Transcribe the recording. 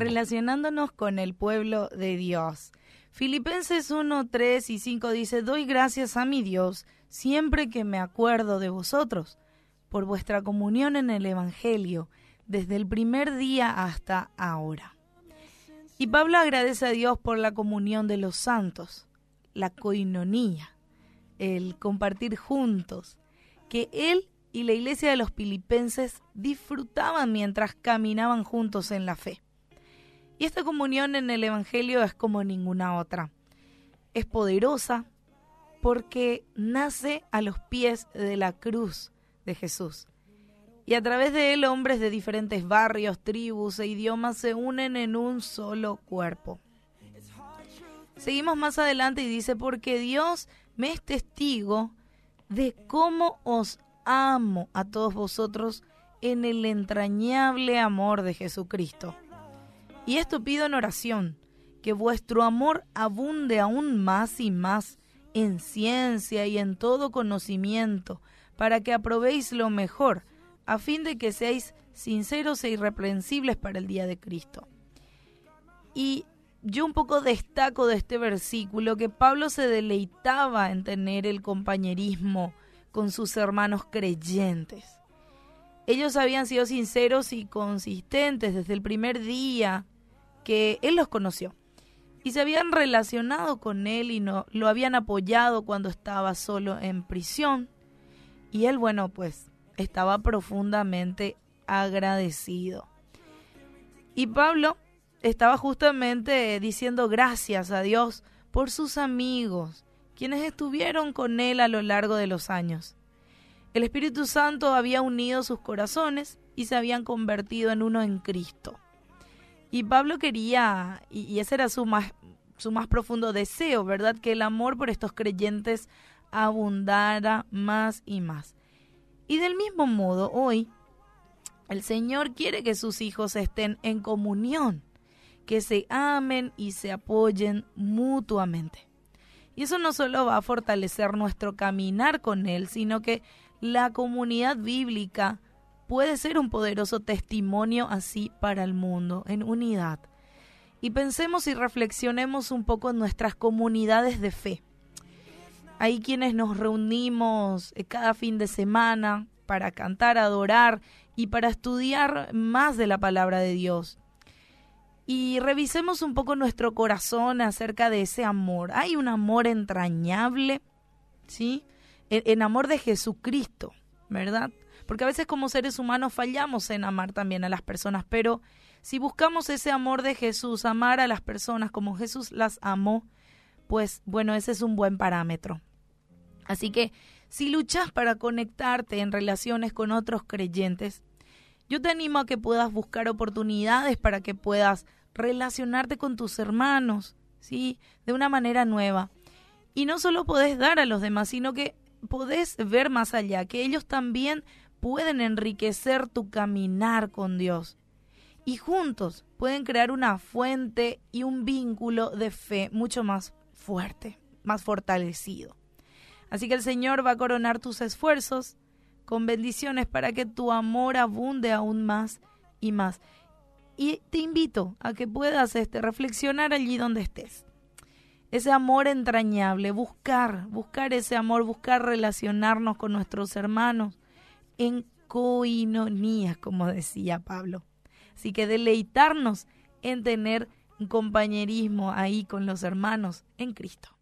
relacionándonos con el pueblo de Dios. Filipenses 1, 3 y 5 dice, doy gracias a mi Dios siempre que me acuerdo de vosotros, por vuestra comunión en el Evangelio, desde el primer día hasta ahora. Y Pablo agradece a Dios por la comunión de los santos, la coinonía, el compartir juntos, que él y la iglesia de los filipenses disfrutaban mientras caminaban juntos en la fe. Y esta comunión en el Evangelio es como ninguna otra. Es poderosa porque nace a los pies de la cruz de Jesús. Y a través de él hombres de diferentes barrios, tribus e idiomas se unen en un solo cuerpo. Seguimos más adelante y dice, porque Dios me es testigo de cómo os amo a todos vosotros en el entrañable amor de Jesucristo. Y esto pido en oración, que vuestro amor abunde aún más y más en ciencia y en todo conocimiento, para que aprobéis lo mejor, a fin de que seáis sinceros e irreprensibles para el día de Cristo. Y yo un poco destaco de este versículo que Pablo se deleitaba en tener el compañerismo con sus hermanos creyentes. Ellos habían sido sinceros y consistentes desde el primer día que él los conoció. Y se habían relacionado con él y no, lo habían apoyado cuando estaba solo en prisión. Y él, bueno, pues estaba profundamente agradecido. Y Pablo estaba justamente diciendo gracias a Dios por sus amigos, quienes estuvieron con él a lo largo de los años. El Espíritu Santo había unido sus corazones y se habían convertido en uno en Cristo. Y Pablo quería, y, ese era su más, su más profundo deseo, ¿verdad? Que el amor por estos creyentes abundara más y más. Y del mismo modo, hoy, el Señor quiere que sus hijos estén en comunión, que se amen y se apoyen mutuamente. Y eso no solo va a fortalecer nuestro caminar con Él, sino que la comunidad bíblica puede ser un poderoso testimonio así para el mundo, en unidad. Y pensemos y reflexionemos un poco en nuestras comunidades de fe. Hay quienes nos reunimos eh, cada fin de semana para cantar, adorar y para estudiar más de la palabra de Dios. Y revisemos un poco nuestro corazón acerca de ese amor. Hay un amor entrañable, ¿sí? En, amor de Jesucristo, ¿verdad? Porque a veces como seres humanos fallamos en amar también a las personas, pero si buscamos ese amor de Jesús, amar a las personas como Jesús las amó, pues bueno, ese es un buen parámetro. Así que si luchas para conectarte en relaciones con otros creyentes, yo te animo a que puedas buscar oportunidades para que puedas relacionarte con tus hermanos, ¿sí? De una manera nueva. Y no solo podés dar a los demás, sino que podés ver más allá, que ellos también pueden enriquecer tu caminar con Dios. Y juntos pueden crear una fuente y un vínculo de fe mucho más fuerte, más fortalecido. Así que el Señor va a coronar tus esfuerzos con bendiciones para que tu amor abunde aún más y más. Y te invito a que puedas este, reflexionar allí donde estés. Ese amor entrañable, buscar, buscar ese amor, buscar relacionarnos con nuestros hermanos, en coinonía, como decía Pablo. Así que deleitarnos en tener un compañerismo ahí con los hermanos en Cristo.